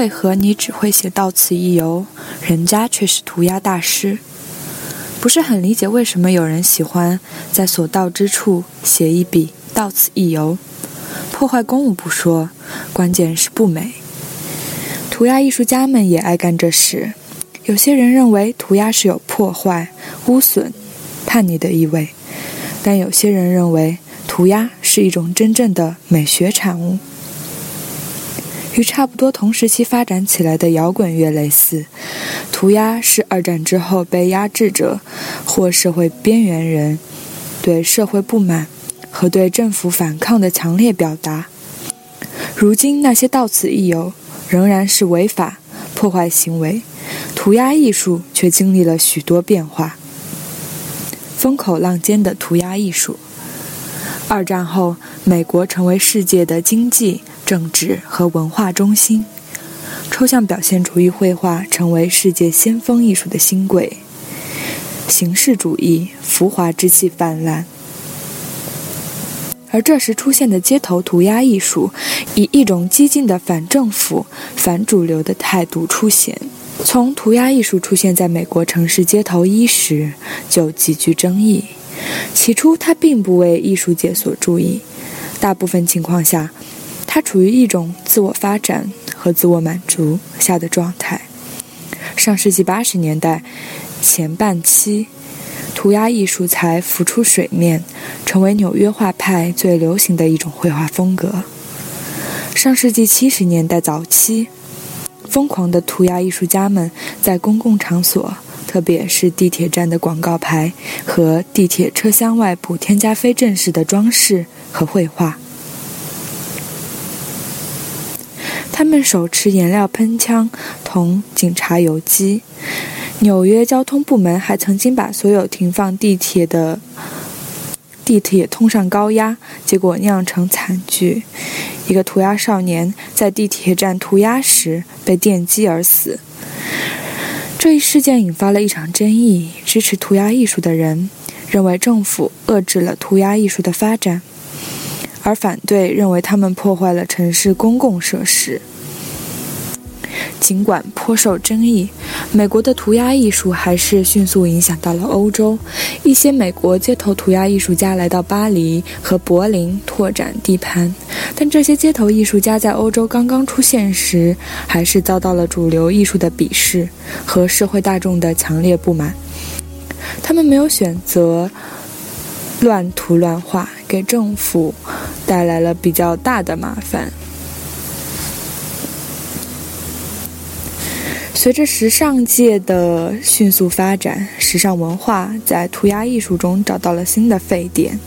为何你只会写到此一游，人家却是涂鸦大师？不是很理解为什么有人喜欢在所到之处写一笔到此一游，破坏公物不说，关键是不美。涂鸦艺术家们也爱干这事。有些人认为涂鸦是有破坏、污损、叛逆的意味，但有些人认为涂鸦是一种真正的美学产物。与差不多同时期发展起来的摇滚乐类似，涂鸦是二战之后被压制者或社会边缘人对社会不满和对政府反抗的强烈表达。如今那些到此一游仍然是违法破坏行为，涂鸦艺术却经历了许多变化。风口浪尖的涂鸦艺术。二战后，美国成为世界的经济。政治和文化中心，抽象表现主义绘画成为世界先锋艺术的新贵。形式主义浮华之气泛滥，而这时出现的街头涂鸦艺术，以一种激进的反政府、反主流的态度出现。从涂鸦艺术出现在美国城市街头伊始，就极具争议。起初，它并不为艺术界所注意，大部分情况下。它处于一种自我发展和自我满足下的状态。上世纪八十年代前半期，涂鸦艺术才浮出水面，成为纽约画派最流行的一种绘画风格。上世纪七十年代早期，疯狂的涂鸦艺术家们在公共场所，特别是地铁站的广告牌和地铁车厢外部添加非正式的装饰和绘画。他们手持颜料喷枪同警察游击。纽约交通部门还曾经把所有停放地铁的地铁通上高压，结果酿成惨剧：一个涂鸦少年在地铁站涂鸦时被电击而死。这一事件引发了一场争议：支持涂鸦艺术的人认为政府遏制了涂鸦艺术的发展，而反对认为他们破坏了城市公共设施。尽管颇受争议，美国的涂鸦艺术还是迅速影响到了欧洲。一些美国街头涂鸦艺术家来到巴黎和柏林拓展地盘，但这些街头艺术家在欧洲刚刚出现时，还是遭到了主流艺术的鄙视和社会大众的强烈不满。他们没有选择乱涂乱画，给政府带来了比较大的麻烦。随着时尚界的迅速发展，时尚文化在涂鸦艺术中找到了新的沸点。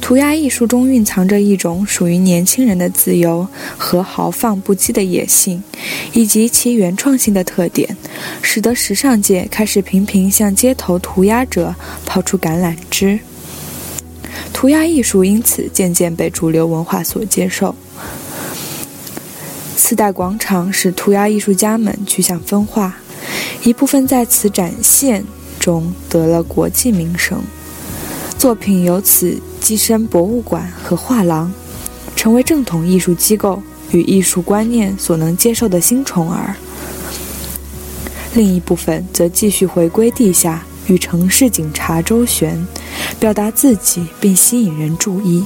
涂鸦艺术中蕴藏着一种属于年轻人的自由和豪放不羁的野性，以及其原创性的特点，使得时尚界开始频频向街头涂鸦者抛出橄榄枝。涂鸦艺术因此渐渐被主流文化所接受。四代广场使涂鸦艺术家们趋向分化，一部分在此展现中得了国际名声，作品由此跻身博物馆和画廊，成为正统艺术机构与艺术观念所能接受的新宠儿。另一部分则继续回归地下，与城市警察周旋，表达自己并吸引人注意。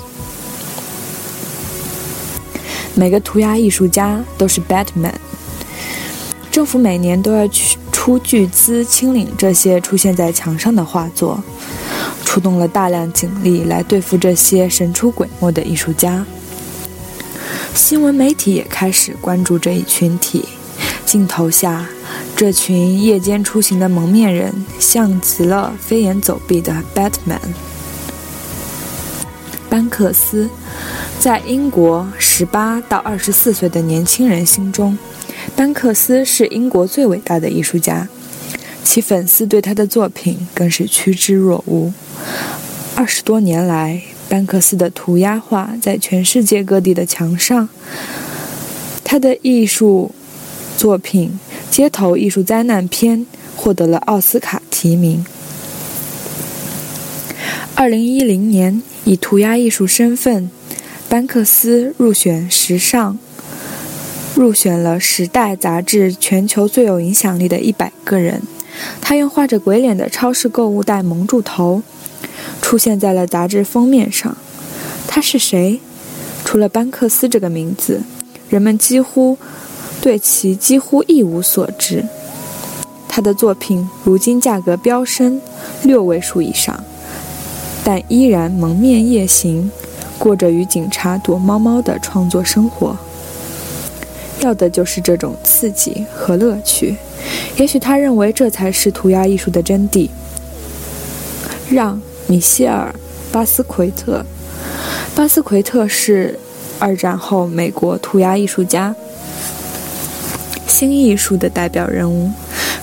每个涂鸦艺术家都是 Batman。政府每年都要去出巨资清理这些出现在墙上的画作，出动了大量警力来对付这些神出鬼没的艺术家。新闻媒体也开始关注这一群体。镜头下，这群夜间出行的蒙面人像极了飞檐走壁的 Batman。班克斯。在英国十八到二十四岁的年轻人心中，班克斯是英国最伟大的艺术家，其粉丝对他的作品更是趋之若鹜。二十多年来，班克斯的涂鸦画在全世界各地的墙上，他的艺术作品《街头艺术灾难片》获得了奥斯卡提名。二零一零年，以涂鸦艺术身份，班克斯入选时尚，入选了《时代》杂志全球最有影响力的一百个人。他用画着鬼脸的超市购物袋蒙住头，出现在了杂志封面上。他是谁？除了班克斯这个名字，人们几乎对其几乎一无所知。他的作品如今价格飙升，六位数以上。但依然蒙面夜行，过着与警察躲猫猫的创作生活。要的就是这种刺激和乐趣。也许他认为这才是涂鸦艺术的真谛。让·米歇尔·巴斯奎特，巴斯奎特是二战后美国涂鸦艺术家、新艺术的代表人物。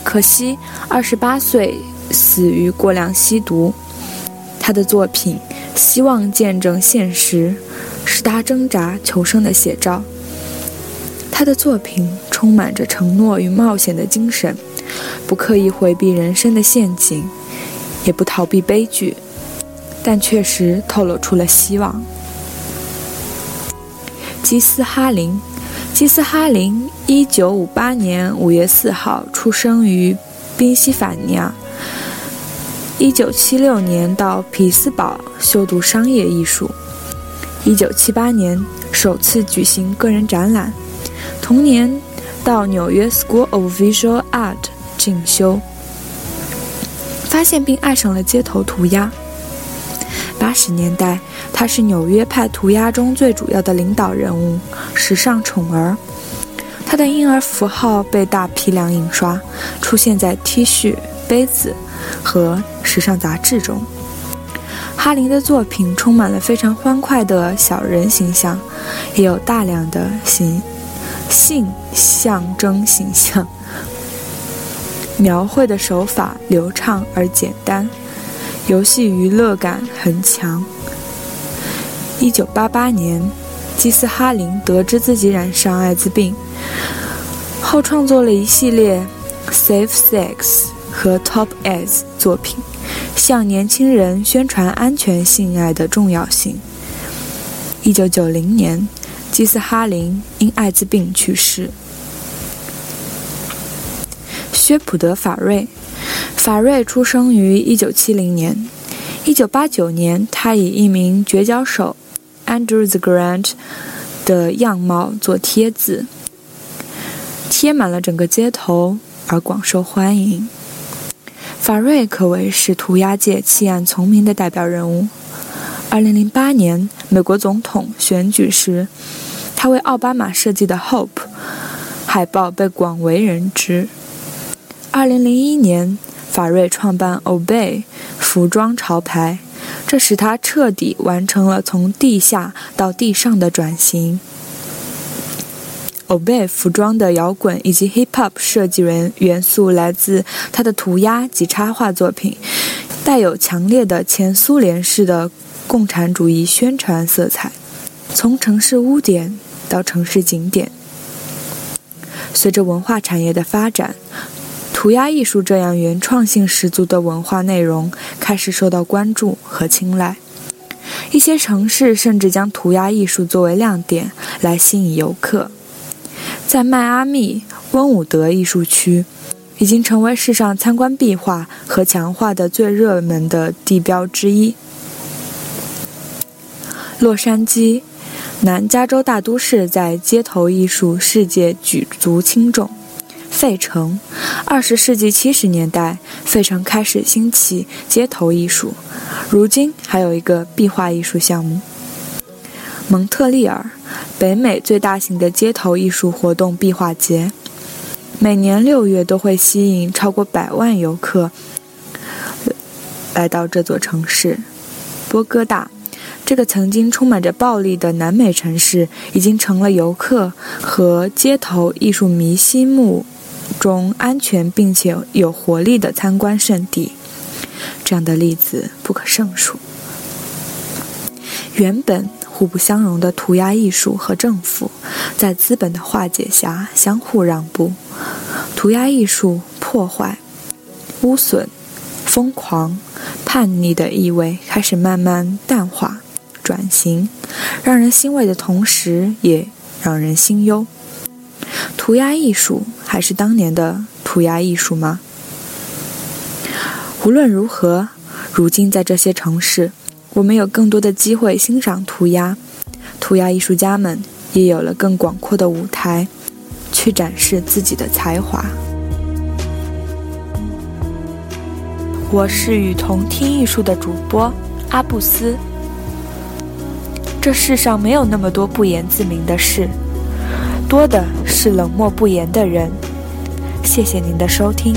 可惜，二十八岁死于过量吸毒。他的作品希望见证现实，是他挣扎求生的写照。他的作品充满着承诺与冒险的精神，不刻意回避人生的陷阱，也不逃避悲剧，但确实透露出了希望。基斯哈林，基斯哈林，一九五八年五月四号出生于宾夕法尼亚。一九七六年到匹兹堡修读商业艺术，一九七八年首次举行个人展览，同年到纽约 School of Visual Art 进修，发现并爱上了街头涂鸦。八十年代，他是纽约派涂鸦中最主要的领导人物，时尚宠儿。他的婴儿符号被大批量印刷，出现在 T 恤、杯子和。时尚杂志中，哈林的作品充满了非常欢快的小人形象，也有大量的形性象征形象。描绘的手法流畅而简单，游戏娱乐感很强。一九八八年，基斯哈林得知自己染上艾滋病后，创作了一系列《Safe Sex》和《Top S》作品。向年轻人宣传安全性爱的重要性。一九九零年，基斯哈林因艾滋病去世。薛普德·法瑞，法瑞出生于一九七零年。一九八九年，他以一名绝交手 Andrew the Grant 的样貌做贴字，贴满了整个街头，而广受欢迎。法瑞可谓是涂鸦界弃暗从明的代表人物。2008年美国总统选举时，他为奥巴马设计的 Hope 海报被广为人知。2001年，法瑞创办 Obey 服装潮牌，这使他彻底完成了从地下到地上的转型。Obey 服装的摇滚以及 Hip Hop 设计元元素来自他的涂鸦及插画作品，带有强烈的前苏联式的共产主义宣传色彩。从城市污点到城市景点，随着文化产业的发展，涂鸦艺术这样原创性十足的文化内容开始受到关注和青睐。一些城市甚至将涂鸦艺术作为亮点来吸引游客。在迈阿密温伍德艺术区，已经成为世上参观壁画和墙画的最热门的地标之一。洛杉矶，南加州大都市在街头艺术世界举足轻重。费城，二十世纪七十年代，费城开始兴起街头艺术，如今还有一个壁画艺术项目。蒙特利尔，北美最大型的街头艺术活动壁画节，每年六月都会吸引超过百万游客来到这座城市。波哥大，这个曾经充满着暴力的南美城市，已经成了游客和街头艺术迷心目中安全并且有活力的参观圣地。这样的例子不可胜数。原本互不相容的涂鸦艺术和政府，在资本的化解下相互让步，涂鸦艺术破坏、污损、疯狂、叛逆的意味开始慢慢淡化。转型，让人欣慰的同时，也让人心忧。涂鸦艺术还是当年的涂鸦艺术吗？无论如何，如今在这些城市，我们有更多的机会欣赏涂鸦，涂鸦艺术家们也有了更广阔的舞台，去展示自己的才华。我是与同听艺术的主播阿布斯。这世上没有那么多不言自明的事，多的是冷漠不言的人。谢谢您的收听。